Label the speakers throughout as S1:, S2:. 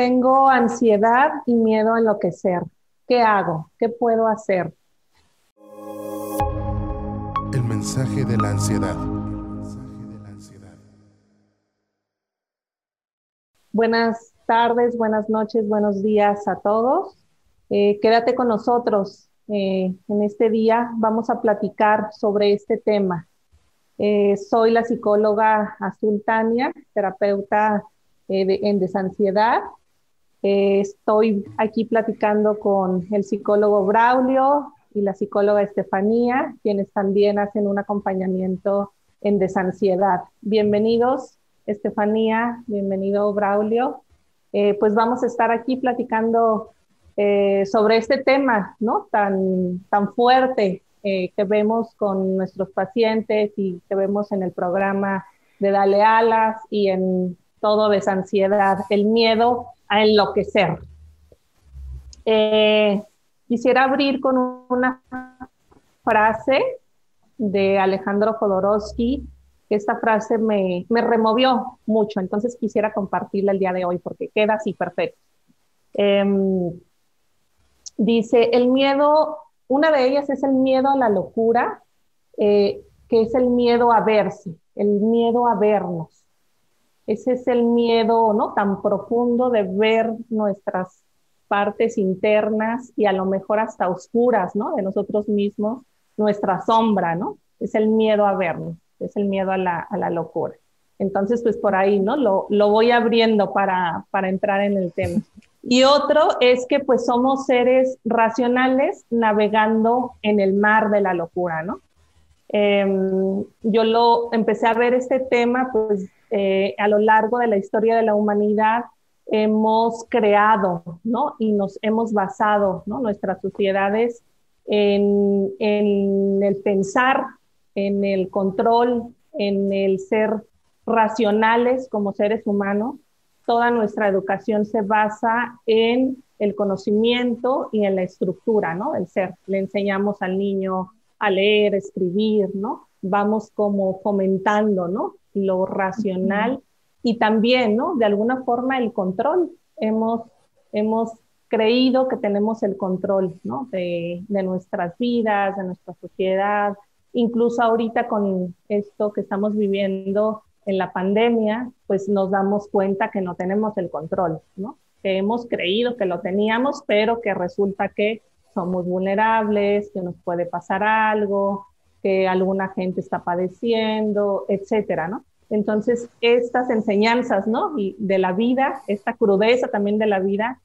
S1: Tengo ansiedad y miedo a enloquecer. ¿Qué hago? ¿Qué puedo hacer?
S2: El mensaje de la ansiedad.
S1: Buenas tardes, buenas noches, buenos días a todos. Eh, quédate con nosotros. Eh, en este día vamos a platicar sobre este tema. Eh, soy la psicóloga Azul Tania, terapeuta en desansiedad eh, estoy aquí platicando con el psicólogo Braulio y la psicóloga Estefanía, quienes también hacen un acompañamiento en desansiedad. Bienvenidos, Estefanía, bienvenido, Braulio. Eh, pues vamos a estar aquí platicando eh, sobre este tema, ¿no? Tan, tan fuerte que vemos con nuestros pacientes y que vemos en el programa de Dale Alas y en todo desansiedad, el miedo a enloquecer. Eh, quisiera abrir con una frase de Alejandro Jodorowsky, esta frase me, removió mucho, entonces quisiera compartirla el día de hoy porque queda así perfecto. Em, dice, el miedo, una de ellas es el miedo a la locura, eh, que es el miedo a verse, el miedo a vernos. Ese es el miedo, ¿no? Tan profundo de ver nuestras partes internas y a lo mejor hasta oscuras, ¿no? De nosotros mismos, nuestra sombra, ¿no? Es el miedo a vernos, es el miedo a la, a la locura. Entonces, pues por ahí, ¿no? Lo, lo voy abriendo para, para entrar en el tema. Y otro es que pues somos seres racionales navegando en el mar de la locura, ¿no? Em, yo lo empecé a ver este tema pues eh, a lo largo de la historia de la humanidad hemos creado, ¿no? Y nos hemos basado, ¿no? Nuestras sociedades en, en el pensar, en el control, en el ser racionales como seres humanos. Toda nuestra educación se basa en el conocimiento y en la estructura, ¿no? El ser. Le enseñamos al niño a leer, escribir, ¿no? Vamos como fomentando, ¿no? Lo racional y también, ¿no? De alguna forma el control. Hemos, hemos creído que tenemos el control, ¿no? De, de nuestras vidas, de nuestra sociedad, incluso ahorita con esto que estamos viviendo en la pandemia, pues nos damos cuenta que no tenemos el control, ¿no? Que hemos creído que lo teníamos, pero que resulta que somos vulnerables, que nos puede pasar algo, que alguna gente está padeciendo, etcétera, ¿no? Entonces, estas enseñanzas, ¿no? Y de la vida, esta crudeza también de la vida,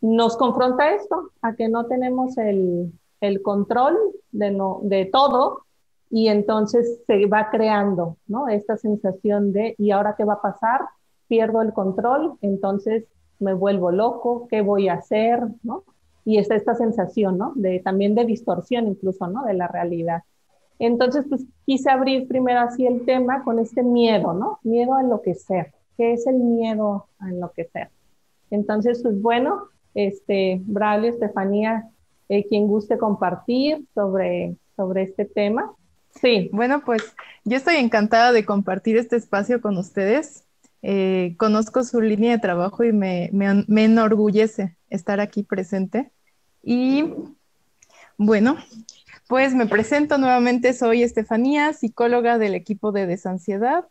S1: nos confronta esto, a que no tenemos el, el control de, no, de todo y entonces se va creando, ¿no? Esta sensación de, ¿y ahora qué va a pasar? Pierdo el control, entonces me vuelvo loco, ¿qué voy a hacer? ¿no? Y está esta sensación, ¿no? De, también de distorsión incluso, ¿no? De la realidad. Entonces, pues quise abrir primero así el tema con este miedo, ¿no? Miedo a enloquecer. ¿Qué es el miedo a enloquecer? Entonces, pues bueno, este, Braulio, Estefanía, eh, quien guste compartir sobre, sobre este tema.
S3: Sí. Bueno, pues yo estoy encantada de compartir este espacio con ustedes. Eh, conozco su línea de trabajo y me, me, me enorgullece estar aquí presente. Y bueno, pues me presento nuevamente, soy Estefanía, psicóloga del equipo de desansiedad.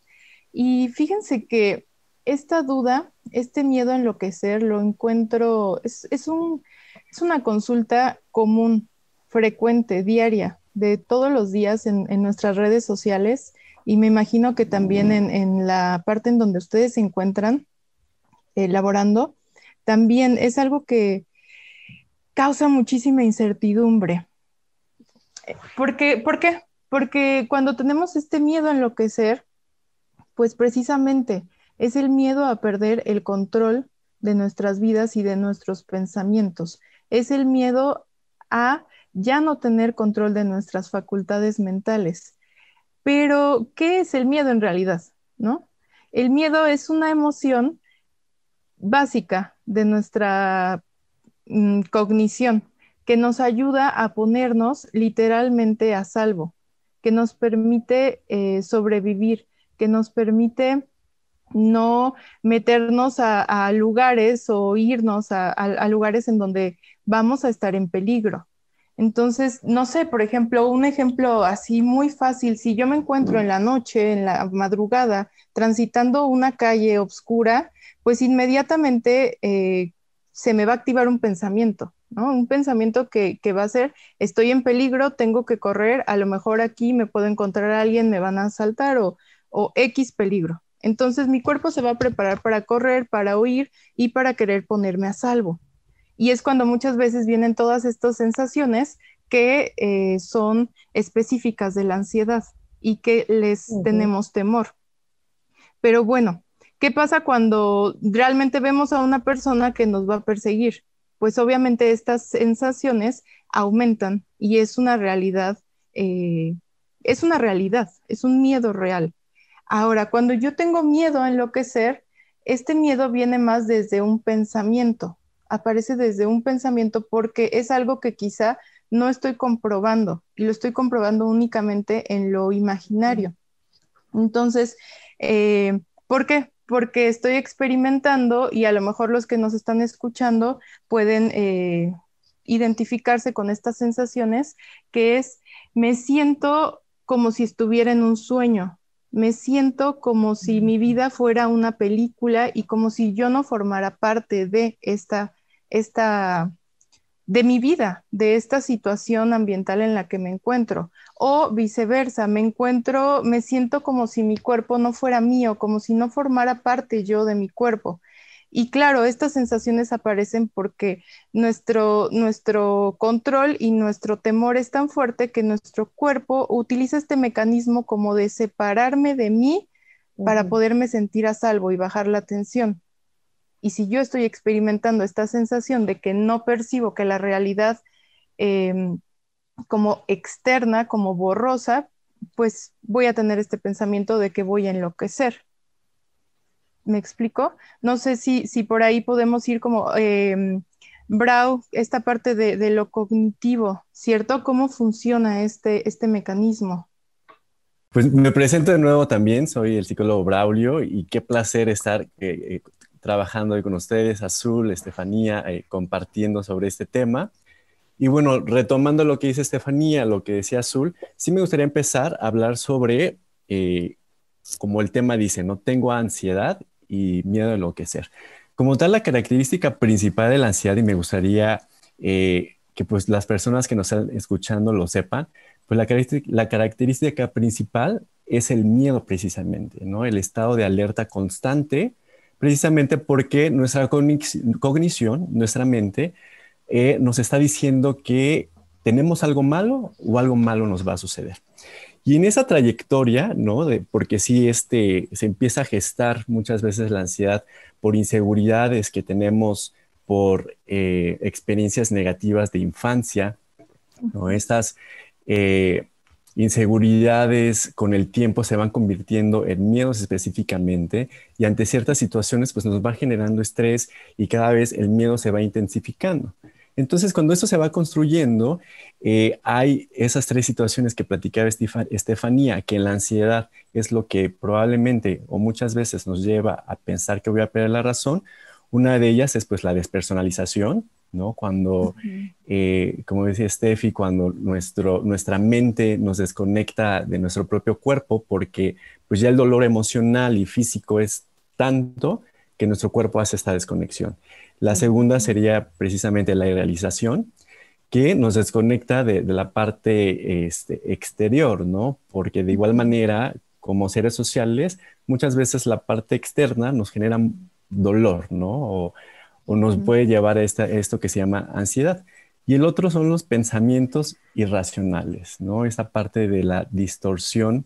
S3: Y fíjense que esta duda, este miedo a enloquecer, lo encuentro, es, un, es una consulta común, frecuente, diaria, de todos los días en, nuestras redes sociales y me imagino que también en, la parte en donde ustedes se encuentran elaborando, también es algo que causa muchísima incertidumbre. ¿Por qué? Porque cuando tenemos este miedo a enloquecer, pues precisamente es el miedo a perder el control de nuestras vidas y de nuestros pensamientos. Es el miedo a ya no tener control de nuestras facultades mentales. Pero, ¿qué es el miedo en realidad? ¿No? El miedo es una emoción básica de nuestra mm, cognición que nos ayuda a ponernos literalmente a salvo, que nos permite eh, sobrevivir, que nos permite no meternos a, lugares o irnos a, lugares en donde vamos a estar en peligro. Entonces, no sé, por ejemplo, un ejemplo así muy fácil, si yo me encuentro en la noche, en la madrugada, transitando una calle oscura, pues inmediatamente eh, se me va a activar un pensamiento, ¿no? Un pensamiento que, va a ser, estoy en peligro, tengo que correr, a lo mejor aquí me puedo encontrar a alguien, me van a asaltar o, o X peligro. Entonces mi cuerpo se va a preparar para correr, para huir y para querer ponerme a salvo. Y es cuando muchas veces vienen todas estas sensaciones que eh, son específicas de la ansiedad y que les tenemos temor. Pero bueno, ¿qué pasa cuando realmente vemos a una persona que nos va a perseguir? Pues obviamente estas sensaciones aumentan y es una realidad, eh, es una realidad, es un miedo real. Ahora, cuando yo tengo miedo a enloquecer, este miedo viene más desde un pensamiento, aparece desde un pensamiento porque es algo que quizá no estoy comprobando y lo estoy comprobando únicamente en lo imaginario. Entonces, eh, ¿por qué? Porque estoy experimentando y a lo mejor los que nos están escuchando pueden eh, identificarse con estas sensaciones, que es, me siento como si estuviera en un sueño, me siento como si mi vida fuera una película y como si yo no formara parte de esta, esta, de mi vida, de esta situación ambiental en la que me encuentro. O viceversa, me encuentro, me siento como si mi cuerpo no fuera mío, como si no formara parte yo de mi cuerpo. Y claro, estas sensaciones aparecen porque nuestro, nuestro control y nuestro temor es tan fuerte que nuestro cuerpo utiliza este mecanismo como de separarme de mí para poderme sentir a salvo y bajar la tensión. Y si yo estoy experimentando esta sensación de que no percibo que la realidad em, como externa, como borrosa, pues voy a tener este pensamiento de que voy a enloquecer. ¿Me explico? No sé si, si por ahí podemos ir como, eh, Brau, esta parte de, lo cognitivo, ¿cierto? ¿Cómo funciona este, este mecanismo?
S4: Pues me presento de nuevo también, soy el psicólogo Braulio y qué placer estar eh, eh, trabajando hoy con ustedes, Azul, Estefanía, compartiendo sobre este tema. Y bueno, retomando lo que dice Estefanía, lo que decía Azul, sí me gustaría empezar a hablar sobre, como el tema dice, no tengo ansiedad y miedo a enloquecer. Como tal, la característica principal de la ansiedad, y me gustaría eh, que pues las personas que nos están escuchando lo sepan, pues la característica principal es el miedo precisamente, ¿no? El estado de alerta constante, precisamente porque nuestra cognición, nuestra mente, eh, nos está diciendo que tenemos algo malo o algo malo nos va a suceder. Y en esa trayectoria, ¿no? De, porque sí, este, se empieza a gestar muchas veces la ansiedad por inseguridades que tenemos por eh, experiencias negativas de infancia, ¿no? Estas eh, inseguridades con el tiempo se van convirtiendo en miedos específicamente y ante ciertas situaciones pues nos va generando estrés y cada vez el miedo se va intensificando. Entonces, cuando esto se va construyendo, eh, hay esas tres situaciones que platicaba Estefanía, que la ansiedad es lo que probablemente o muchas veces nos lleva a pensar que voy a perder la razón. Una de ellas es pues la despersonalización, ¿no? Cuando, eh, como decía Steffi, cuando nuestro, nuestra mente nos desconecta de nuestro propio cuerpo porque pues ya el dolor emocional y físico es tanto que nuestro cuerpo hace esta desconexión. La segunda sería precisamente la realización, que nos desconecta de, la parte este, exterior, ¿no? Porque de igual manera, como seres sociales, muchas veces la parte externa nos genera dolor, ¿no? O, nos puede llevar a esto que se llama ansiedad. Y el otro son los pensamientos irracionales, ¿no? Esa parte de la distorsión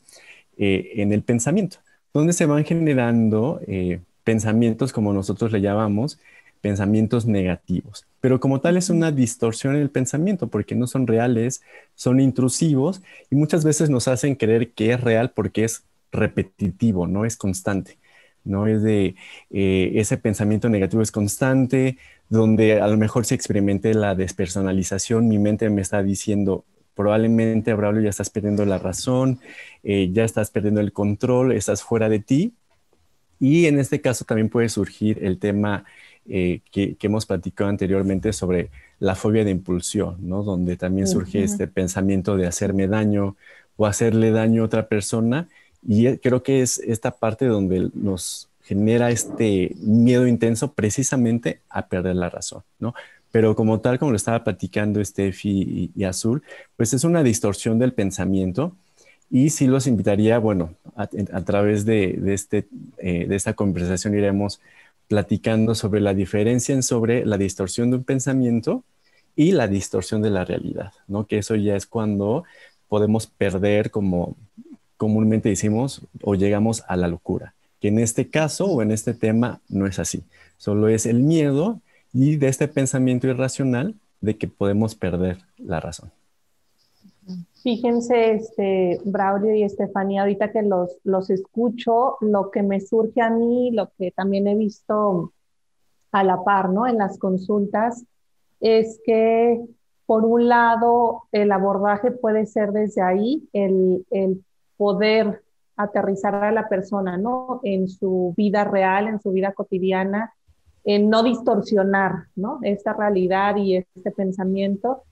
S4: eh, en el pensamiento, donde se van generando eh, pensamientos, como nosotros le llamamos, pensamientos negativos. Pero como tal es una distorsión en el pensamiento porque no son reales, son intrusivos y muchas veces nos hacen creer que es real porque es repetitivo, no es constante. ¿No? Es de eh, ese pensamiento negativo es constante, donde a lo mejor se experimente la despersonalización, mi mente me está diciendo, probablemente, Braulio, ya estás perdiendo la razón, eh, ya estás perdiendo el control, estás fuera de ti, Y en este caso también puede surgir el tema eh, que, hemos platicado anteriormente sobre la fobia de impulsión, ¿no? Donde también surge este pensamiento de hacerme daño o hacerle daño a otra persona. Y eh, creo que es esta parte donde nos genera este miedo intenso precisamente a perder la razón, ¿no? Pero como tal, como lo estaba platicando Steffi y, Azul, pues es una distorsión del pensamiento y sí los invitaría, bueno, a, través de, este, eh, de esta conversación iremos platicando sobre la diferencia en sobre la distorsión de un pensamiento y la distorsión de la realidad, ¿no? Que eso ya es cuando podemos perder, como comúnmente decimos, o llegamos a la locura, que en este caso o en este tema no es así, solo es el miedo y de este pensamiento irracional de que podemos perder la razón.
S1: Fíjense, este, Braulio y Estefanía, ahorita que los, los escucho, lo que me surge a mí, lo que también he visto a la par, ¿no? En las consultas, es que por un lado el abordaje puede ser desde ahí, el, el poder aterrizar a la persona, ¿no? En su vida real, en su vida cotidiana, en no distorsionar, ¿no? Esta realidad y este pensamiento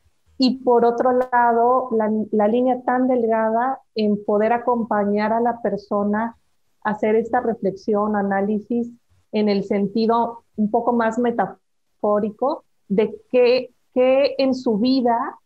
S1: y por otro lado, la, línea tan delgada en poder acompañar a la persona a hacer esta reflexión, análisis en el sentido un poco más metafórico de qué, en su vida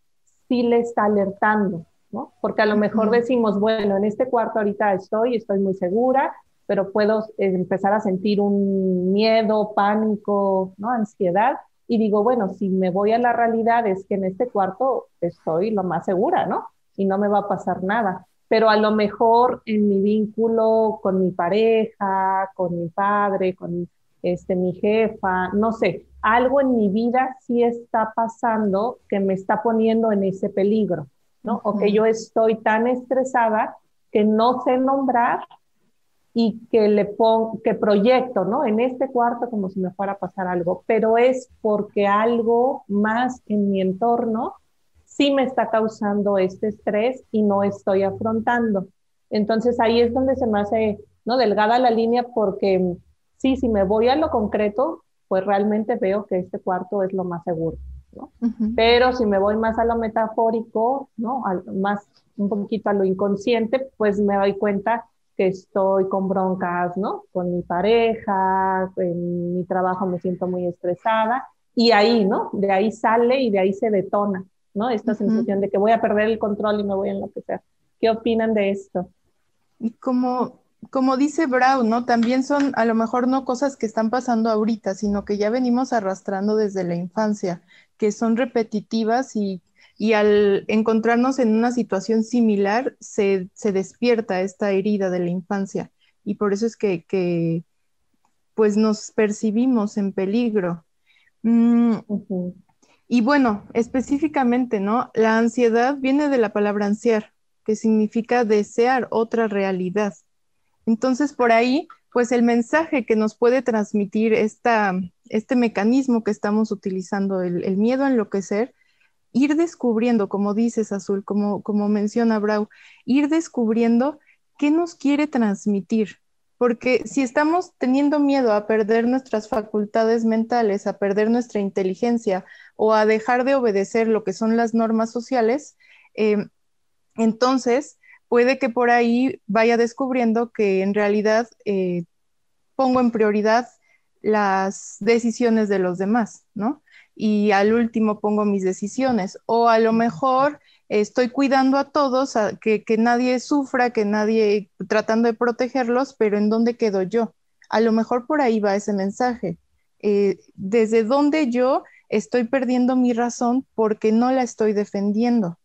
S1: sí le está alertando, ¿no? Porque a lo mejor decimos, bueno, en este cuarto ahorita estoy, estoy muy segura, pero puedo empezar a sentir un miedo, pánico, ¿no? Ansiedad y digo, bueno, si me voy a la realidad es que en este cuarto estoy lo más segura, ¿no? Y no me va a pasar nada. Pero a lo mejor en mi vínculo con mi pareja, con mi padre, con este, mi jefa, no sé, algo en mi vida sí está pasando que me está poniendo en ese peligro, ¿no? O que yo estoy tan estresada que no sé nombrar y que le pongo, que proyecto, ¿no? En este cuarto como si me fuera a pasar algo, pero es porque algo más en mi entorno sí me está causando este estrés y no estoy afrontando. Entonces ahí es donde se me hace, ¿no? Delgada la línea porque sí, si me voy a lo concreto, pues realmente veo que este cuarto es lo más seguro, ¿no? Pero si me voy más a lo metafórico, ¿no? más un poquito a lo inconsciente, pues me doy cuenta que estoy con broncas, ¿no? Con mi pareja, en mi trabajo me siento muy estresada y ahí, ¿no? De ahí sale y de ahí se detona, ¿no? Esta sensación de que voy a perder el control y me voy a enloquecer. ¿Qué opinan de esto?
S3: Y como, como dice Brown, ¿no? También son a lo mejor no cosas que están pasando ahorita, sino que ya venimos arrastrando desde la infancia, que son repetitivas y y al encontrarnos en una situación similar se, despierta esta herida de la infancia y por eso es que, pues nos percibimos en peligro. Mm, y bueno, específicamente, ¿no? La ansiedad viene de la palabra ansiar, que significa desear otra realidad. Entonces, por ahí, pues el mensaje que nos puede transmitir este mecanismo que estamos utilizando, el, miedo a enloquecer, ir descubriendo, como dices, Azul, como, como menciona Brau, ir descubriendo qué nos quiere transmitir. Porque si estamos teniendo miedo a perder nuestras facultades mentales, a perder nuestra inteligencia o a dejar de obedecer lo que son las normas sociales, em, entonces puede que por ahí vaya descubriendo que en realidad eh, pongo en prioridad las decisiones de los demás, ¿no? y al último pongo mis decisiones. O a lo mejor estoy cuidando a todos, que, nadie sufra, que nadie tratando de protegerlos, pero ¿en dónde quedo yo? A lo mejor por ahí va ese mensaje. Eh, desde dónde yo estoy perdiendo mi razón porque no la estoy defendiendo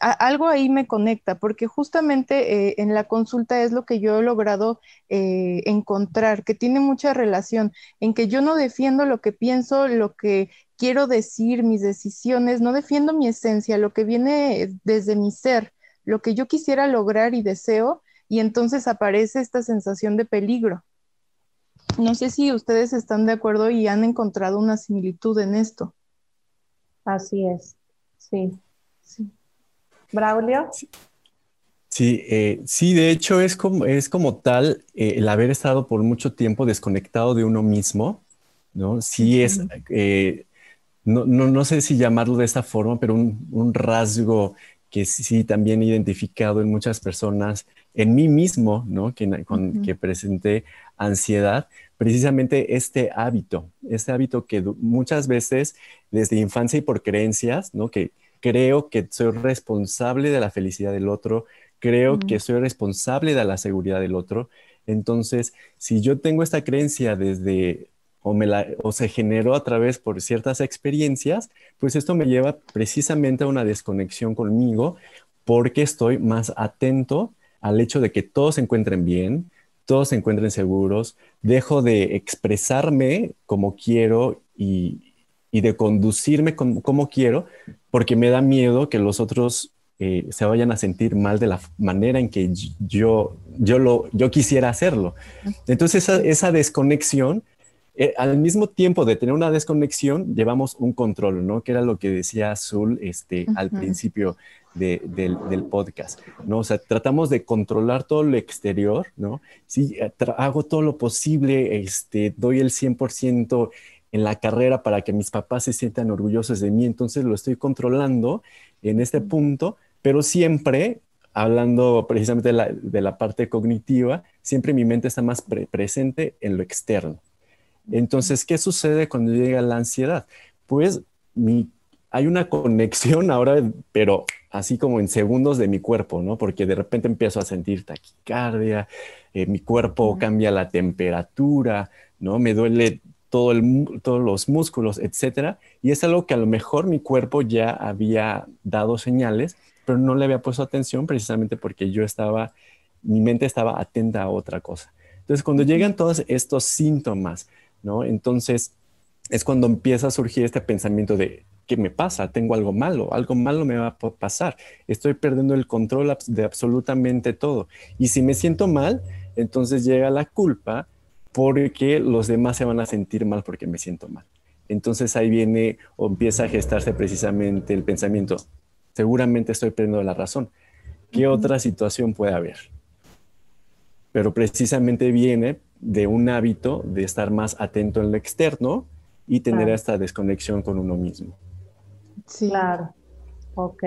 S3: algo ahí me conecta, porque justamente eh, en la consulta es lo que yo he logrado eh, encontrar, que tiene mucha relación en que yo no defiendo lo que pienso, lo que quiero decir, mis decisiones, no defiendo mi esencia, lo que viene desde mi ser, lo que yo quisiera lograr y deseo, y entonces aparece esta sensación de peligro. No sé si ustedes están de acuerdo y han encontrado una similitud en esto.
S1: Así es, sí. Sí. Braulio.
S4: Sí, eh, sí, de hecho es como, es como tal eh, el haber estado por mucho tiempo desconectado de uno mismo, ¿no? Sí es, eh, no, no, no, sé si llamarlo de esta forma, pero un, un, rasgo que sí también he identificado en muchas personas, en mí mismo, ¿no? Que, con, que presenté ansiedad, precisamente este hábito, este hábito que muchas veces desde infancia y por creencias, ¿no? Que creo que soy responsable de la felicidad del otro, creo que soy responsable de la seguridad del otro. Entonces, si yo tengo esta creencia desde o, me la, o se generó a través por ciertas experiencias, pues esto me lleva precisamente a una desconexión conmigo porque estoy más atento al hecho de que todos se encuentren bien, todos se encuentren seguros, dejo de expresarme como quiero y, de conducirme como, quiero, porque me da miedo que los otros eh, se vayan a sentir mal de la manera en que yo, yo, lo, yo quisiera hacerlo. Entonces esa, desconexión, eh, al mismo tiempo de tener una desconexión, llevamos un control, ¿no? Que era lo que decía Azul este, al principio del, podcast, ¿no? O sea, tratamos de controlar todo lo exterior, ¿no? Sí, eh, hago todo lo posible, este, doy el 100% en la carrera para que mis papás se sientan orgullosos de mí, entonces lo estoy controlando en este punto, pero siempre, hablando precisamente de la, parte cognitiva, siempre mi mente está más presente en lo externo. Entonces, ¿qué sucede cuando llega la ansiedad? Pues mi hay una conexión ahora, pero así como en segundos de mi cuerpo, ¿no? Porque de repente empiezo a sentir taquicardia, eh, mi cuerpo cambia la temperatura, ¿no? Me duele todo el, todos los músculos, etcétera. Y es algo que a lo mejor mi cuerpo ya había dado señales, pero no le había puesto atención precisamente porque yo estaba, mi mente estaba atenta a otra cosa. Entonces, cuando llegan todos estos síntomas, ¿no? Entonces, es cuando empieza a surgir este pensamiento de, ¿qué me pasa? Tengo algo malo, algo malo me va a pasar. Estoy perdiendo el control de absolutamente todo. Y si me siento mal, entonces llega la culpa porque los demás se van a sentir mal porque me siento mal. Entonces ahí viene o empieza a gestarse precisamente el pensamiento, seguramente estoy perdiendo la razón. ¿Qué otra situación puede haber? Pero precisamente viene de un hábito de estar más atento en lo externo y tener esta desconexión con uno mismo.
S1: Sí. Claro, ok.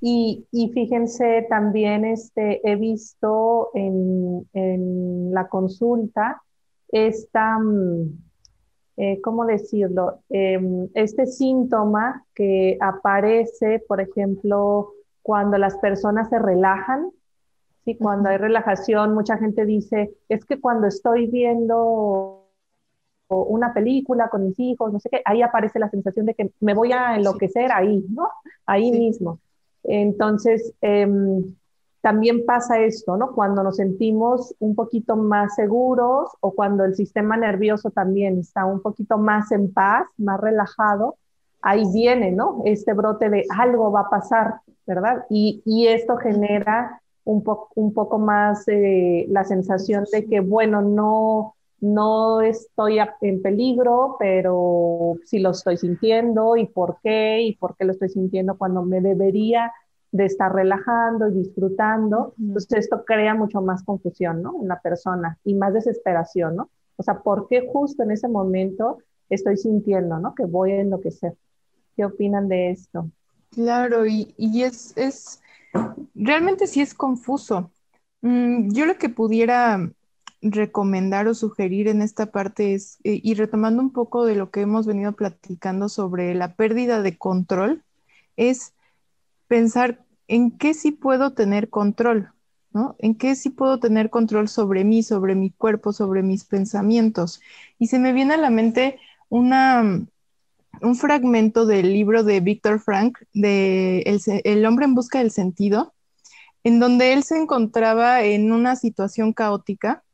S1: Y, fíjense, también este, he visto en, la consulta esta, mm, eh, ¿cómo decirlo? Em, este síntoma que aparece, por ejemplo, cuando las personas se relajan, ¿sí? cuando hay relajación, mucha gente dice, es que cuando estoy viendo o una película con mis hijos, no sé qué, ahí aparece la sensación de que me voy a enloquecer ahí, ¿no? Ahí mismo. Entonces, em, también pasa esto, ¿no? Cuando nos sentimos un poquito más seguros o cuando el sistema nervioso también está un poquito más en paz, más relajado, ahí viene, ¿no? Este brote de algo va a pasar, ¿verdad? Y, y esto genera un, un poco más eh, la sensación de que, bueno, no, no estoy en peligro, pero sí lo estoy sintiendo y por qué, y por qué lo estoy sintiendo cuando me debería de estar relajando y disfrutando. Entonces esto crea mucho más confusión, ¿no? En la persona y más desesperación, ¿no? O sea, ¿por qué justo en ese momento estoy sintiendo, ¿no? Que voy a enloquecer. ¿Qué opinan de esto?
S3: Claro, y, es, es, realmente sí es confuso. Mm, yo lo que pudiera recomendar o sugerir en esta parte es, eh, y retomando un poco de lo que hemos venido platicando sobre la pérdida de control, es pensar en qué sí puedo tener control, ¿no? En qué sí puedo tener control sobre mí, sobre mi cuerpo, sobre mis pensamientos. Y se me viene a la mente una, un fragmento del libro de Víctor Frank, de el, el hombre en busca del sentido, en donde él se encontraba en una situación caótica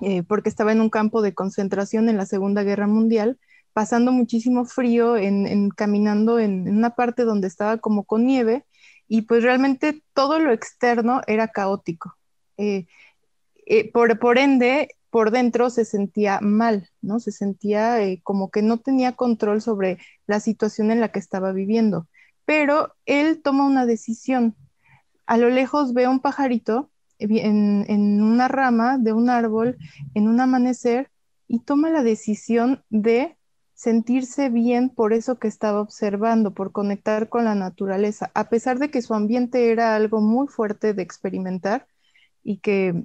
S3: eh, porque estaba en un campo de concentración en la Segunda Guerra Mundial, pasando muchísimo frío, en, caminando en, una parte donde estaba como con nieve, y pues realmente todo lo externo era caótico. Eh, eh, por, por, ende, por dentro se sentía mal, ¿no? Se sentía como que no tenía control sobre la situación en la que estaba viviendo. Pero él toma una decisión. a lo lejos veo un pajarito en, en una rama de un árbol en un amanecer y toma la decisión de sentirse bien por eso que estaba observando, por conectar con la naturaleza, a pesar de que su ambiente era algo muy fuerte de experimentar y que,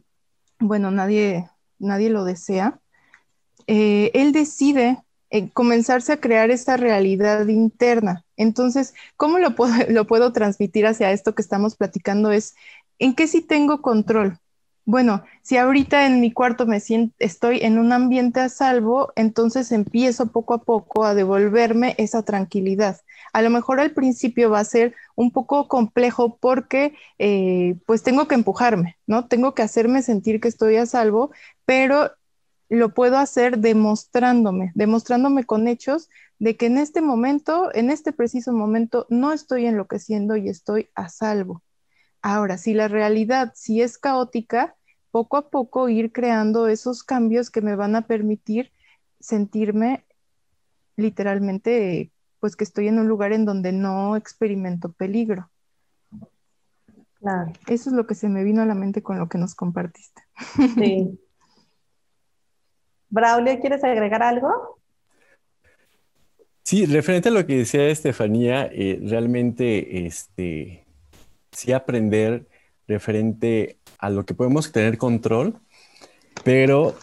S3: bueno, nadie, nadie lo desea, eh, él decide eh, comenzarse a crear esta realidad interna. Entonces, ¿cómo lo puedo, lo puedo transmitir hacia esto que estamos platicando? Es, ¿en qué sí tengo control? Bueno, si ahorita en mi cuarto me siento, estoy en un ambiente a salvo, entonces empiezo poco a poco a devolverme esa tranquilidad. A lo mejor al principio va a ser un poco complejo porque eh, pues tengo que empujarme, ¿no? Tengo que hacerme sentir que estoy a salvo, pero lo puedo hacer demostrándome, demostrándome con hechos de que en este momento, en este preciso momento, no estoy enloqueciendo y estoy a salvo. Ahora, si la realidad si es caótica, poco a poco ir creando esos cambios que me van a permitir sentirme literalmente, pues que estoy en un lugar en donde no experimento peligro. Claro. Eso es lo que se me vino a la mente con lo que nos compartiste. Sí.
S1: Braulio, ¿quieres agregar algo?
S4: Sí, referente a lo que decía Estefanía, eh, realmente este, sí aprender referente a lo que podemos tener control, pero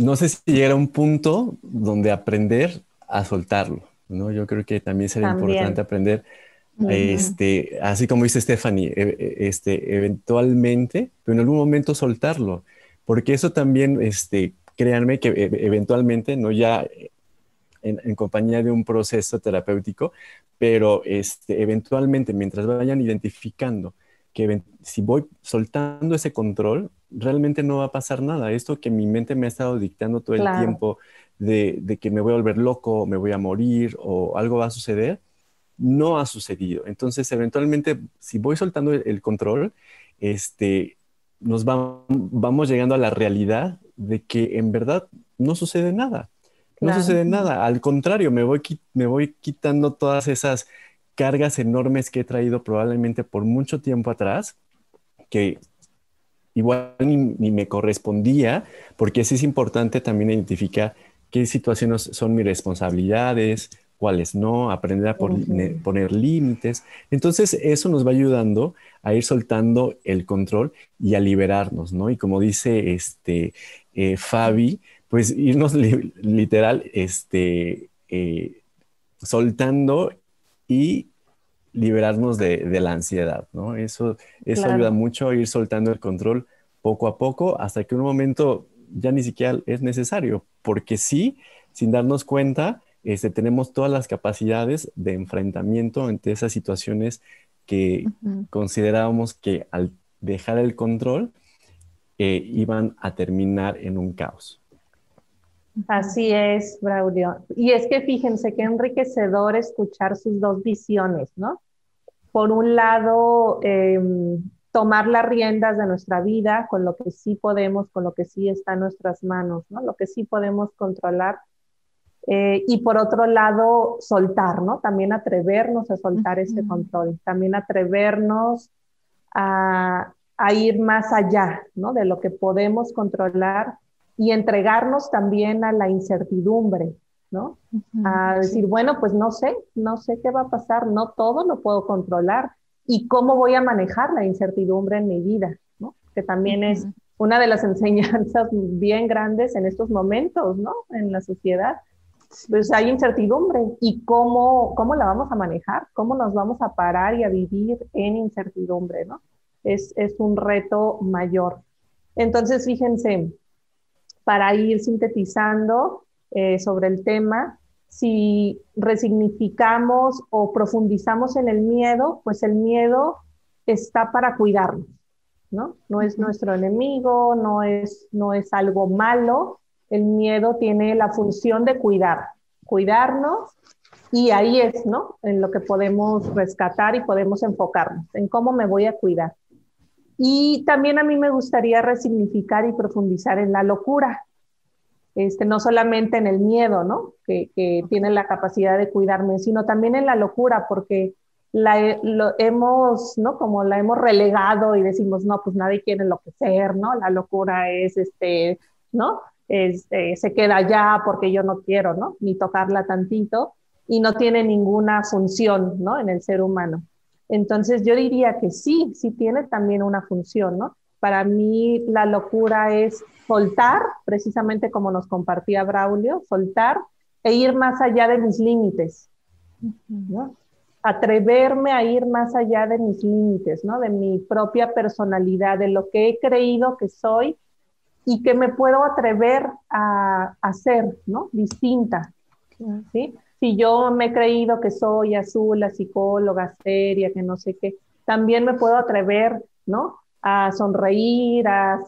S4: no sé si llegar a un punto donde aprender a soltarlo, ¿no? Yo creo que también sería importante aprender, este, así como dice Stephanie, e, e, este, eventualmente, pero en algún momento soltarlo porque eso también, este, créanme que e, eventualmente, no ya en, compañía de un proceso terapéutico, pero este, eventualmente, mientras vayan identificando que si voy soltando ese control, realmente no va a pasar nada. Esto que mi mente me ha estado dictando todo el tiempo de, que me voy a volver loco, me voy a morir o algo va a suceder, no ha sucedido. Entonces, eventualmente, si voy soltando el, el control, este, nos vamos llegando a la realidad de que en verdad no sucede nada. No sucede nada. Al contrario, me voy, me voy quitando todas esas cargas enormes que he traído probablemente por mucho tiempo atrás, que igual ni, me correspondía, porque sí es importante también identificar qué situaciones son mis responsabilidades, cuáles no, aprender a poner límites. Entonces, eso nos va ayudando a ir soltando el control y a liberarnos, ¿no? Y como dice este eh, Fabi, pues irnos literal, este, eh, soltando y liberarnos de, la ansiedad, ¿no? Eso, eso ayuda mucho a ir soltando el control poco a poco hasta que en un momento ya ni siquiera es necesario, porque sí, sin darnos cuenta, este, tenemos todas las capacidades de enfrentamiento ante esas situaciones que considerábamos que al dejar el control eh, iban a terminar en un caos.
S1: Así es, Braulio. Y es que fíjense qué enriquecedor escuchar sus dos visiones, ¿no? Por un lado, em, tomar las riendas de nuestra vida con lo que sí podemos, con lo que sí está en nuestras manos, ¿no? Lo que sí podemos controlar eh, y por otro lado, soltar, ¿no? También atrevernos a soltar ese control, también atrevernos a, ir más allá, ¿no? De lo que podemos controlar y entregarnos también a la incertidumbre, ¿no? A decir, bueno, pues no sé, no sé qué va a pasar, no todo lo puedo controlar y cómo voy a manejar la incertidumbre en mi vida, ¿no? Que también es una de las enseñanzas bien grandes en estos momentos, ¿no? En la sociedad pues hay incertidumbre y cómo, cómo la vamos a manejar, cómo nos vamos a parar y a vivir en incertidumbre, ¿no? Es, es un reto mayor. Entonces, fíjense, para ir sintetizando eh, sobre el tema, si resignificamos o profundizamos en el miedo, pues el miedo está para cuidarnos, ¿no? No es nuestro enemigo, no es, no es algo malo, el miedo tiene la función de cuidar, cuidarnos y ahí es, ¿no? En lo que podemos rescatar y podemos enfocarnos, en cómo me voy a cuidar. Y también a mí me gustaría resignificar y profundizar en la locura, este, no solamente en el miedo, ¿no? Que, tiene la capacidad de cuidarme, sino también en la locura, porque la hemos, ¿no? Como la hemos relegado y decimos, no, pues nadie quiere enloquecer, ¿no? La locura es, este, ¿no? Este, se queda allá porque yo no quiero, ¿no? Ni tocarla tantito y no tiene ninguna función, ¿no? En el ser humano. Entonces yo diría que sí, sí tiene también una función, ¿no? Para mí la locura es soltar, precisamente como nos compartía Braulio, soltar e ir más allá de mis límites, ¿no? atreverme a ir más allá de mis límites, ¿no? De mi propia personalidad, de lo que he creído que soy y que me puedo atrever a, hacer, ser, ¿no? Distinta, ¿sí? Si yo me he creído que soy azul, la psicóloga seria, que no sé qué, también me puedo atrever, ¿no? A sonreír, a,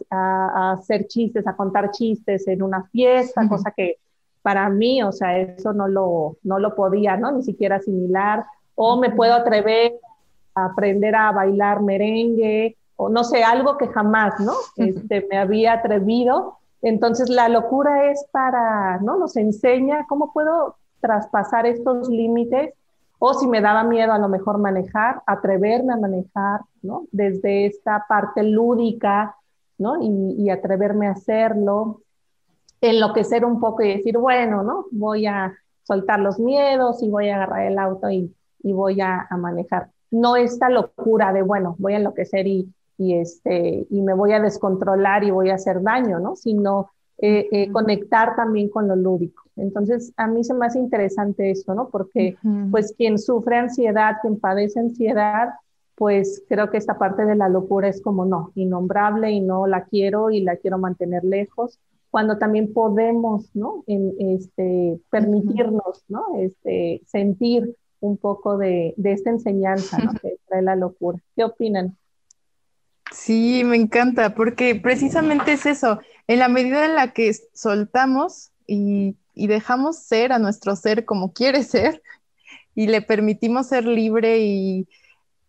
S1: hacer chistes, a contar chistes en una fiesta, cosa que para mí, o sea, eso no lo, no lo podía, ¿no? Ni siquiera asimilar o me puedo atrever a aprender a bailar merengue, o no sé, algo que jamás, ¿no? Este, me había atrevido. Entonces la locura es para, ¿no? Nos enseña cómo puedo traspasar estos límites o si me daba miedo a lo mejor manejar, atreverme a manejar, ¿no? Desde esta parte lúdica, ¿no? Y, atreverme a hacerlo, enloquecer un poco y decir, bueno, ¿no? Voy a soltar los miedos y voy a agarrar el auto y y voy a, manejar. No esta locura de, bueno, voy a enloquecer y, y, este, y me voy a descontrolar y voy a hacer daño, ¿no? Sino eh, eh, conectar también con lo lúdico. Entonces, a mí se me hace interesante eso, ¿no? Porque, pues, quien sufre ansiedad, quien padece ansiedad, pues creo que esta parte de la locura es como no, innombrable y no la quiero y la quiero mantener lejos, cuando también podemos, ¿no? En, este, permitirnos, ¿no? Este, sentir un poco de, esta enseñanza ¿no? que trae la locura. ¿Qué opinan?
S3: Sí, me encanta, porque precisamente es eso, en la medida en la que soltamos y, dejamos ser a nuestro ser como quiere ser y le permitimos ser libre y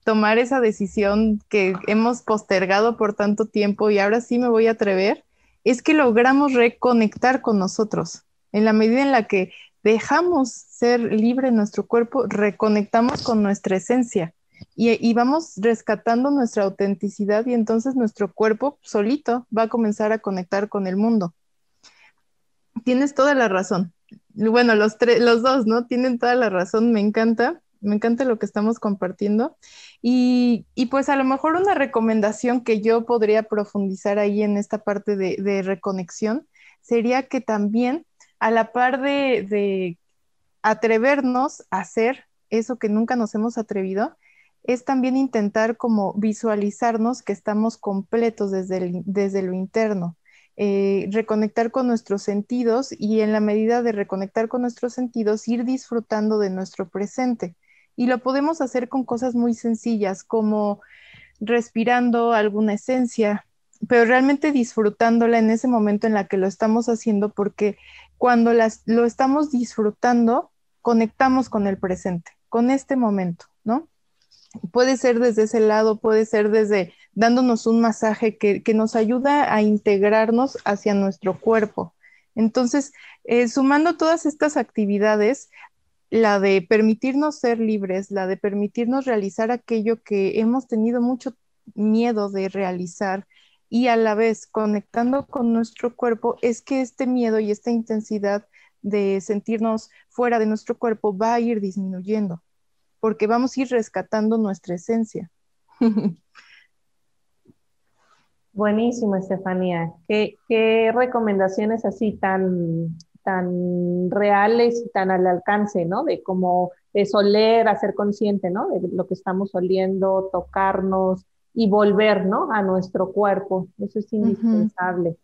S3: tomar esa decisión que hemos postergado por tanto tiempo y ahora sí me voy a atrever, es que logramos reconectar con nosotros. En la medida en la que dejamos ser libre nuestro cuerpo, reconectamos con nuestra esencia y, vamos rescatando nuestra autenticidad y entonces nuestro cuerpo solito va a comenzar a conectar con el mundo. Tienes toda la razón. Bueno, los, los dos, ¿no? Tienen toda la razón, me encanta. Me encanta lo que estamos compartiendo. Y, pues a lo mejor una recomendación que yo podría profundizar ahí en esta parte de, de reconexión sería que también a la par de, atrevernos a hacer eso que nunca nos hemos atrevido, es también intentar como visualizarnos que estamos completos desde, desde lo interno, eh, reconectar con nuestros sentidos y en la medida de reconectar con nuestros sentidos, ir disfrutando de nuestro presente. Y lo podemos hacer con cosas muy sencillas como respirando alguna esencia, pero realmente disfrutándola en ese momento en la que lo estamos haciendo porque cuando las, lo estamos disfrutando, conectamos con el presente, con este momento. Puede ser desde ese lado, puede ser desde dándonos un masaje que, nos ayuda a integrarnos hacia nuestro cuerpo. Entonces, eh, sumando todas estas actividades, la de permitirnos ser libres, la de permitirnos realizar aquello que hemos tenido mucho miedo de realizar, y a la vez conectando con nuestro cuerpo, es que este miedo y esta intensidad de sentirnos fuera de nuestro cuerpo va a ir disminuyendo, porque vamos a ir rescatando nuestra esencia.
S1: Buenísimo, Estefanía. ¿Qué, ¿Qué, recomendaciones así tan, tan reales y tan al alcance, ¿no? De cómo es oler, hacer consciente, ¿no? De lo que estamos oliendo, tocarnos, y volver, ¿no? A nuestro cuerpo. Eso es indispensable.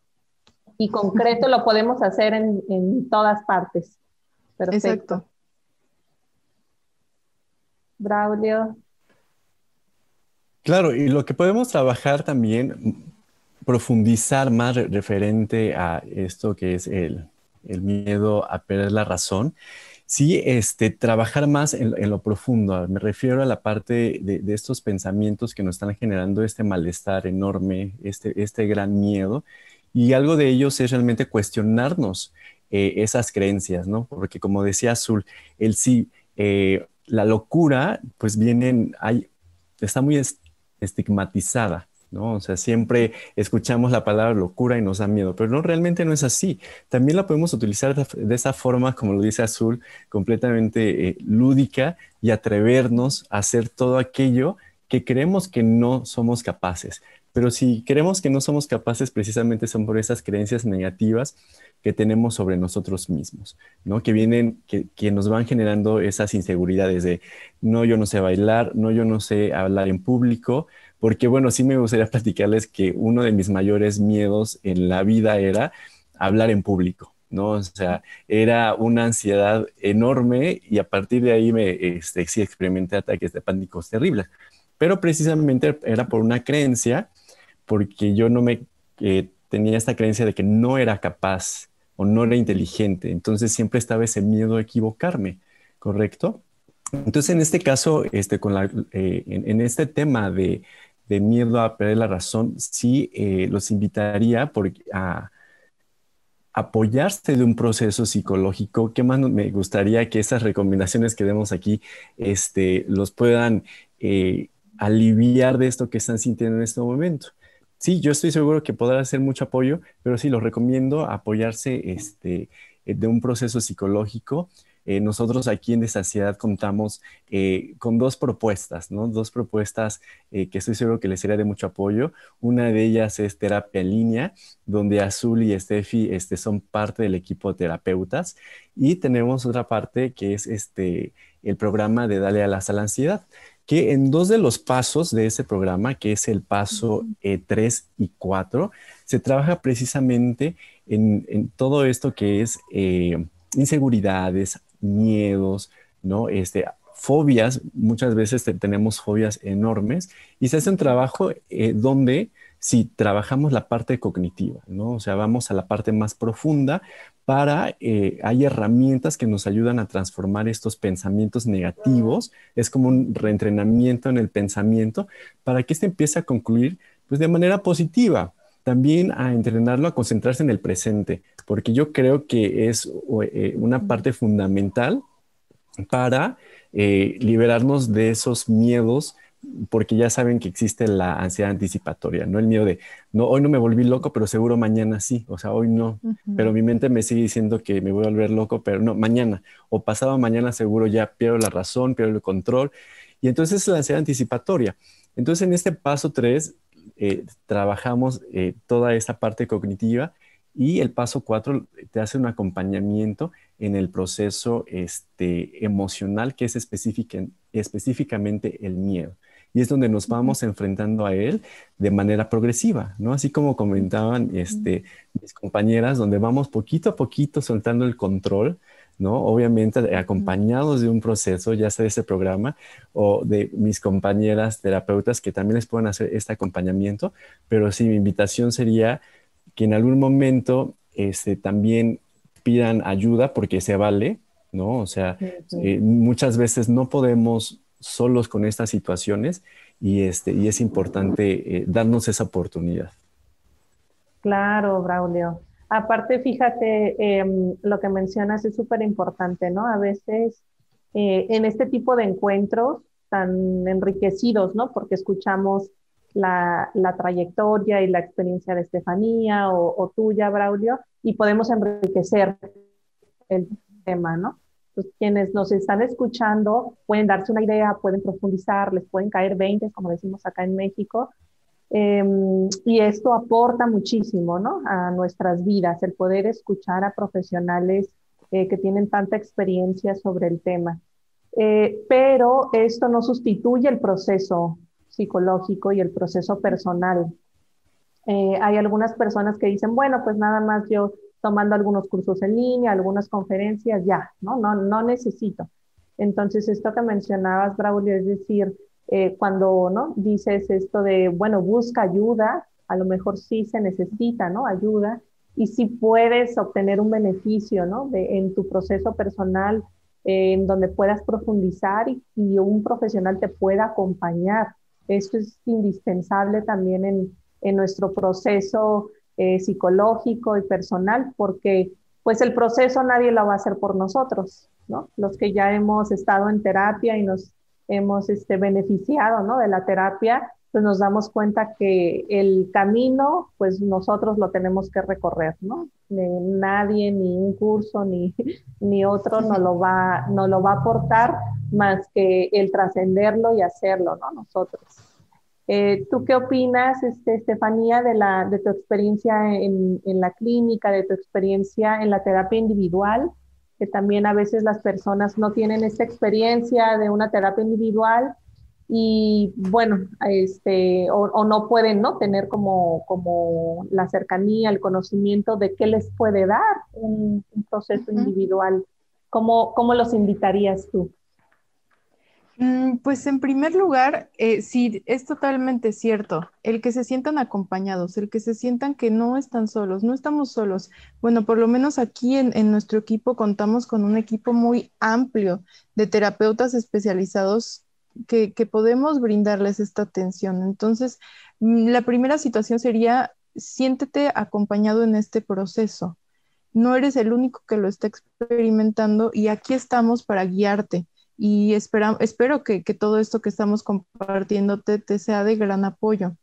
S1: Y concreto lo podemos hacer en, todas partes. Perfecto. Exacto. Braulio.
S4: Claro, y lo que podemos trabajar también, profundizar más referente a esto que es el, el miedo a perder la razón, Sí, este, trabajar más en, lo profundo. Me refiero a la parte de, estos pensamientos que nos están generando este malestar enorme, este, este gran miedo. Y algo de ellos es realmente cuestionarnos eh, esas creencias, ¿no? Porque como decía Azul, el sí, eh, la locura, pues vienen, hay, está muy estigmatizada, ¿no? O sea, siempre escuchamos la palabra locura y nos da miedo, pero no, realmente no es así. También la podemos utilizar de, esa forma, como lo dice Azul, completamente eh, lúdica y atrevernos a hacer todo aquello que creemos que no somos capaces. Pero si creemos que no somos capaces, precisamente son por esas creencias negativas que tenemos sobre nosotros mismos, ¿no? Que vienen, que, que, nos van generando esas inseguridades de, no, yo no sé bailar, no, yo no sé hablar en público, porque bueno, sí me gustaría platicarles que uno de mis mayores miedos en la vida era hablar en público, ¿no? O sea, era una ansiedad enorme y a partir de ahí me, este, sí experimenté ataques de pánicos terribles pero precisamente era por una creencia, porque yo no me eh, tenía esta creencia de que no era capaz o no era inteligente, entonces siempre estaba ese miedo a equivocarme, ¿correcto? Entonces en este caso, este, con la, eh, en, este tema de, de, miedo a perder la razón, sí eh, los invitaría por, a apoyarse de un proceso psicológico. ¿Qué más me gustaría que esas recomendaciones que demos aquí este, los puedan aliviar de esto que están sintiendo en este momento. Sí, yo estoy seguro que podrá hacer mucho apoyo, pero sí, lo recomiendo apoyarse este, eh, de un proceso psicológico. Eh, nosotros aquí en Desaciedad contamos eh, con dos propuestas, ¿no? Dos propuestas que estoy seguro que les será de mucho apoyo. Una de ellas es terapia en línea, donde Azul y Steffi este, son parte del equipo de terapeutas. Y tenemos otra parte que es este, el programa de Dale a la Ansiedad que en dos de los pasos de ese programa, que es el paso 3 eh, y 4, se trabaja precisamente en, todo esto que es eh, inseguridades, miedos, ¿no? Este, fobias, muchas veces tenemos fobias enormes y se hace un trabajo eh, donde si trabajamos la parte cognitiva, ¿no? O sea, vamos a la parte más profunda para, eh, hay herramientas que nos ayudan a transformar estos pensamientos negativos, es como un reentrenamiento en el pensamiento para que éste empiece a concluir pues de manera positiva. También a entrenarlo a concentrarse en el presente, porque yo creo que es eh, una parte fundamental para eh, liberarnos de esos miedos porque ya saben que existe la ansiedad anticipatoria, ¿no? El miedo de, no, hoy no me volví loco, pero seguro mañana sí, o sea, hoy no, pero mi mente me sigue diciendo que me voy a volver loco, pero no, mañana, o pasado mañana seguro ya pierdo la razón, pierdo el control, y entonces es la ansiedad anticipatoria. Entonces en este paso 3 eh, trabajamos eh, toda esta parte cognitiva y el paso 4 te hace un acompañamiento en el proceso este, emocional que es específicamente el miedo y es donde nos vamos enfrentando a él de manera progresiva, ¿no? Así como comentaban este, mis compañeras, donde vamos poquito a poquito soltando el control, ¿no? Obviamente acompañados de un proceso, ya sea de ese programa o de mis compañeras terapeutas que también les pueden hacer este acompañamiento, pero sí, mi invitación sería que en algún momento este, también pidan ayuda porque se vale, ¿no? O sea, eh, muchas veces no podemos solos con estas situaciones y, este, y es importante eh, darnos esa oportunidad.
S1: Claro, Braulio. Aparte, fíjate, em, lo que mencionas es súper importante, ¿no? A veces eh, en este tipo de encuentros tan enriquecidos, ¿no? Porque escuchamos la, trayectoria y la experiencia de Estefanía o tuya, Braulio, y podemos enriquecer el tema, ¿no? Pues, quienes nos están escuchando pueden darse una idea, pueden profundizar, les pueden caer 20, como decimos acá en México. Em, y esto aporta muchísimo ¿no? a nuestras vidas, el poder escuchar a profesionales eh, que tienen tanta experiencia sobre el tema. Eh, pero esto no sustituye el proceso psicológico y el proceso personal. Eh, hay algunas personas que dicen, bueno, pues nada más yo tomando algunos cursos en línea, algunas conferencias, ya, ¿no? No, no necesito. Entonces, esto que mencionabas, Braulio, es decir, eh, cuando, ¿no? Dices esto de, bueno, busca ayuda, a lo mejor sí se necesita, ¿no? Ayuda, y si puedes obtener un beneficio, ¿no? De, en tu proceso personal, eh, en donde puedas profundizar y, y, un profesional te pueda acompañar. Esto es indispensable también en, en nuestro proceso eh, psicológico y personal, porque pues el proceso nadie lo va a hacer por nosotros, ¿no? Los que ya hemos estado en terapia y nos hemos este, beneficiado, ¿no? De la terapia, pues nos damos cuenta que el camino, pues nosotros lo tenemos que recorrer, ¿no? nadie, ni un curso, ni, ni otro no lo, va, no lo va a aportar más que el trascenderlo y hacerlo, ¿no? Nosotros. Eh, ¿Tú qué opinas, este, Estefanía, de, la, de tu experiencia en, en, la clínica, de tu experiencia en la terapia individual? Que también a veces las personas no tienen esta experiencia de una terapia individual y bueno, este, o, no pueden ¿no? tener como, como la cercanía, el conocimiento de qué les puede dar un, proceso individual. ¿Cómo, ¿Cómo los invitarías tú?
S3: Mm, pues en primer lugar, eh, sí, es totalmente cierto, el que se sientan acompañados, el que se sientan que no están solos, no estamos solos. Bueno, por lo menos aquí en, nuestro equipo contamos con un equipo muy amplio de terapeutas especializados que, que podemos brindarles esta atención. Entonces, mm, la primera situación sería, siéntete acompañado en este proceso. No eres el único que lo está experimentando y aquí estamos para guiarte y espero que, todo esto que estamos compartiendo te, sea de gran apoyo.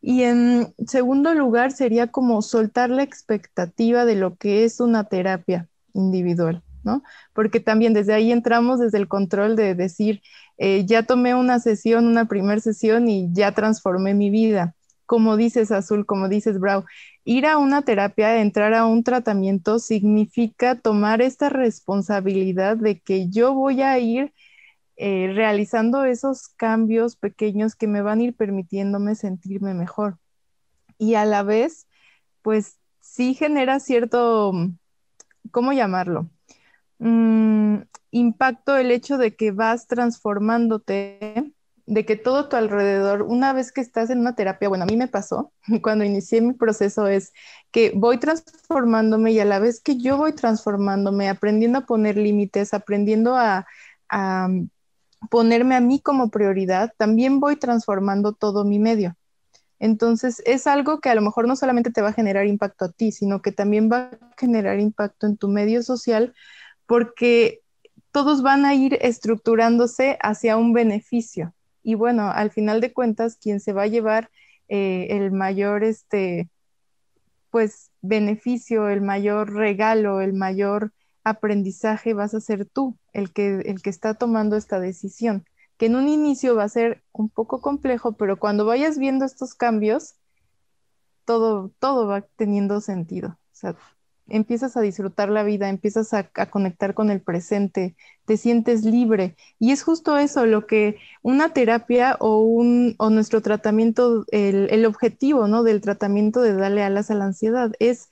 S3: Y en segundo lugar sería como soltar la expectativa de lo que es una terapia individual, ¿no? Porque también desde ahí entramos desde el control de decir, eh, ya tomé una sesión, una primera sesión y ya transformé mi vida. Como dices Azul, como dices Brau, ir a una terapia, entrar a un tratamiento, significa tomar esta responsabilidad de que yo voy a ir eh, realizando esos cambios pequeños que me van a ir permitiéndome sentirme mejor. Y a la vez, pues sí genera cierto, ¿cómo llamarlo? Mm, impacto el hecho de que vas transformándote de que todo tu alrededor, una vez que estás en una terapia, bueno, a mí me pasó cuando inicié mi proceso, es que voy transformándome y a la vez que yo voy transformándome, aprendiendo a poner límites, aprendiendo a, a ponerme a mí como prioridad, también voy transformando todo mi medio. Entonces, es algo que a lo mejor no solamente te va a generar impacto a ti, sino que también va a generar impacto en tu medio social, porque todos van a ir estructurándose hacia un beneficio. Y bueno, al final de cuentas, quien se va a llevar eh, el mayor, este, pues, beneficio, el mayor regalo, el mayor aprendizaje vas a ser tú, el que, el que está tomando esta decisión, que en un inicio va a ser un poco complejo, pero cuando vayas viendo estos cambios, todo, todo va teniendo sentido. O sea, empiezas a disfrutar la vida, empiezas a, conectar con el presente, te sientes libre. Y es justo eso lo que una terapia o, un, nuestro tratamiento, el, el, objetivo ¿no? del tratamiento de darle alas a la ansiedad es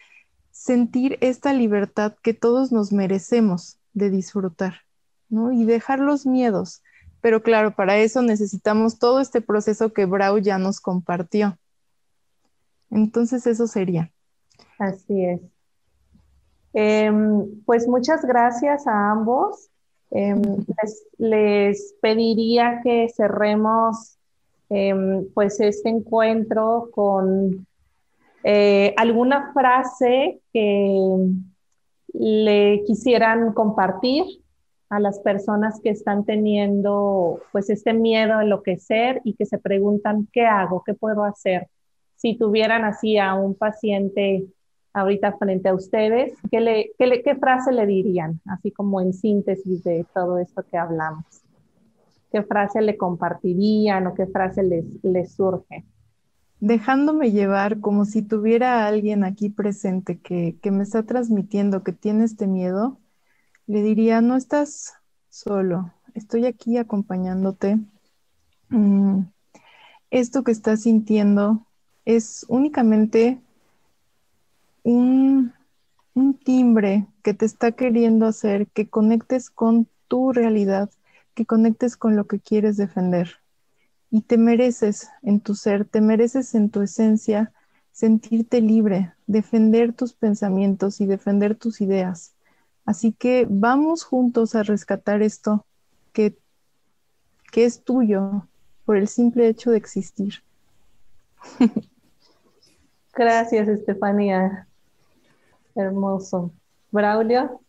S3: sentir esta libertad que todos nos merecemos de disfrutar ¿no? y dejar los miedos. Pero claro, para eso necesitamos todo este proceso que Brau ya nos compartió. Entonces eso sería.
S1: Así es. Em, pues muchas gracias a ambos. Em, les, pediría que cerremos em, pues este encuentro con eh, alguna frase que le quisieran compartir a las personas que están teniendo pues este miedo a enloquecer y que se preguntan qué hago, qué puedo hacer. Si tuvieran así a un paciente ahorita frente a ustedes, ¿qué, frase le dirían? Así como en síntesis de todo esto que hablamos. ¿Qué frase le compartirían o qué frase les, les surge?
S3: Dejándome llevar como si tuviera a alguien aquí presente que, que me está transmitiendo que tiene este miedo, le diría, no estás solo, estoy aquí acompañándote. Mm, esto que estás sintiendo es únicamente un, timbre que te está queriendo hacer que conectes con tu realidad, que conectes con lo que quieres defender. Y te mereces en tu ser, te mereces en tu esencia sentirte libre, defender tus pensamientos y defender tus ideas. Así que vamos juntos a rescatar esto que, que es tuyo por el simple hecho de existir.
S1: Gracias, Estefanía. Hermoso. Braulio.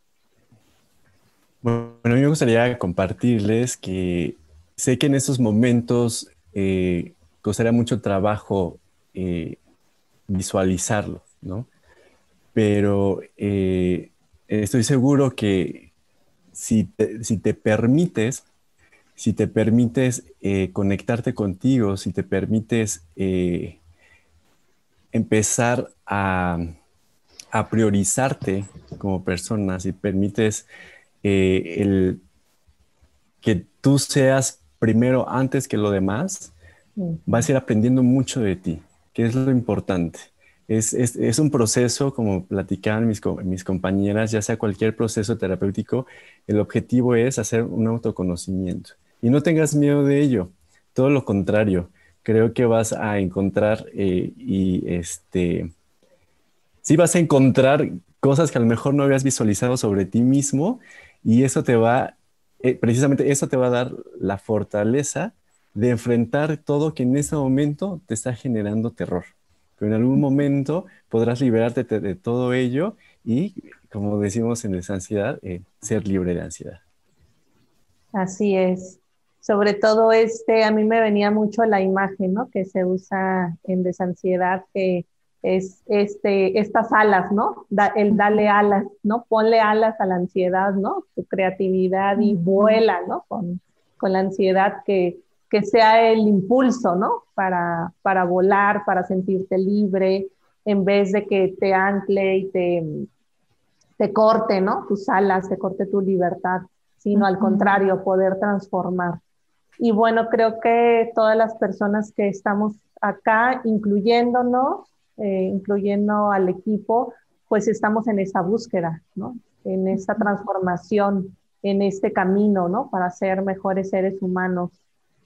S4: Bueno, a mí me gustaría compartirles que sé que en estos momentos eh, costaría mucho trabajo eh, visualizarlo, ¿no? Pero eh, estoy seguro que si si te permites si te permites conectarte contigo, si te permites empezar a, priorizarte como persona, si permites eh, el, que tú seas primero antes que lo demás, vas a ir aprendiendo mucho de ti, que es lo importante. Es, un proceso, como platicaban mis, mis compañeras, ya sea cualquier proceso terapéutico, el objetivo es hacer un autoconocimiento. Y no tengas miedo de ello, todo lo contrario, creo que vas a encontrar eh, y este, sí vas a encontrar cosas que a lo mejor no habías visualizado sobre ti mismo y eso te va, eh, precisamente eso te va a dar la fortaleza de enfrentar todo que en ese momento te está generando terror. Pero en algún momento podrás liberarte de, todo ello y, como decimos en esa ansiedad, eh, ser libre de ansiedad.
S1: Así es sobre todo este, a mí me venía mucho la imagen, ¿no? Que se usa en desansiedad, que es este, estas alas, ¿no? el dale alas, ¿no? Ponle alas a la ansiedad, ¿no? Tu creatividad y vuela, ¿no? Con, con la ansiedad que, que sea el impulso, ¿no? Para, para volar, para sentirte libre, en vez de que te ancle y te, te corte, ¿no? Tus alas, te corte tu libertad, sino al contrario, poder transformar. Y bueno, creo que todas las personas que estamos acá, incluyéndonos, eh, incluyendo al equipo, pues estamos en esa búsqueda, ¿no? En esa transformación, en este camino, ¿no? Para ser mejores seres humanos.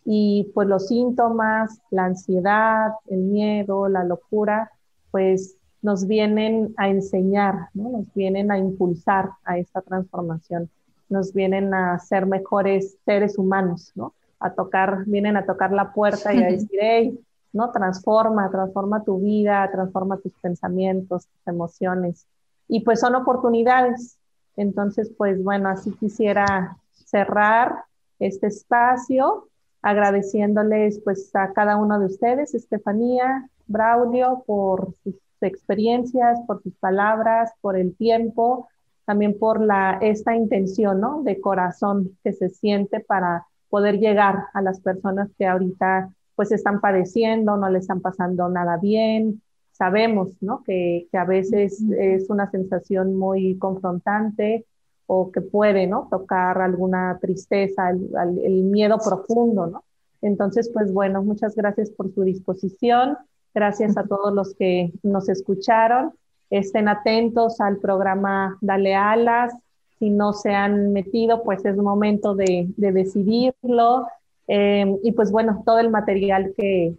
S1: Y pues los síntomas, la ansiedad, el miedo, la locura, pues nos vienen a enseñar, ¿no? Nos vienen a impulsar a esta transformación, nos vienen a ser mejores seres humanos, ¿no? a tocar, vienen a tocar la puerta y a decir, hey, ¿no? Transforma, transforma tu vida, transforma tus pensamientos, tus emociones. Y pues son oportunidades. Entonces, pues bueno, así quisiera cerrar este espacio agradeciéndoles pues a cada uno de ustedes, Estefanía, Braulio, por sus experiencias, por sus palabras, por el tiempo, también por la, esta intención, ¿no? De corazón que se siente para poder llegar a las personas que ahorita pues están padeciendo, no le están pasando nada bien. Sabemos, ¿no? Que, que a veces es una sensación muy confrontante o que puede, ¿no? Tocar alguna tristeza, el, el miedo profundo, ¿no? Entonces, pues bueno, muchas gracias por su disposición. Gracias a todos los que nos escucharon. Estén atentos al programa Dale Alas si no se han metido, pues es momento de, decidirlo. Eh, y pues bueno, todo el material que,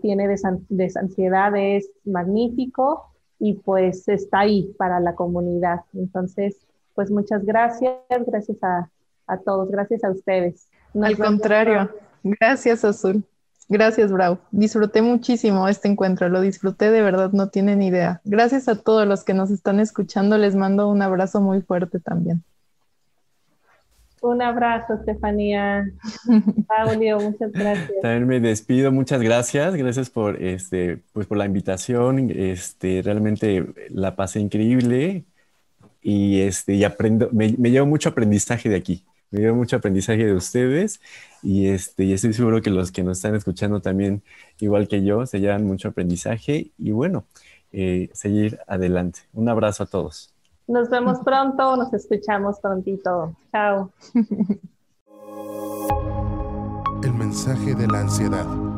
S1: tiene de, de ansiedad es magnífico y pues está ahí para la comunidad. Entonces, pues muchas gracias, gracias a, todos, gracias a ustedes.
S3: Al contrario, gracias Azul. Gracias, Bravo. Disfruté muchísimo este encuentro, lo disfruté de verdad, no tienen idea. Gracias a todos los que nos están escuchando, les mando un abrazo muy fuerte también.
S1: Un abrazo, Estefanía. Paulio, muchas gracias.
S4: También me despido, muchas gracias. Gracias por este, pues por la invitación. Este, realmente la pasé increíble y este, y aprendo, me, me llevo mucho aprendizaje de aquí me dio mucho aprendizaje de ustedes y, este, y estoy seguro que los que nos están escuchando también, igual que yo, se llevan mucho aprendizaje y bueno, eh, seguir adelante. Un abrazo a todos.
S1: Nos vemos pronto, nos escuchamos prontito. Chao.
S2: El mensaje de la ansiedad.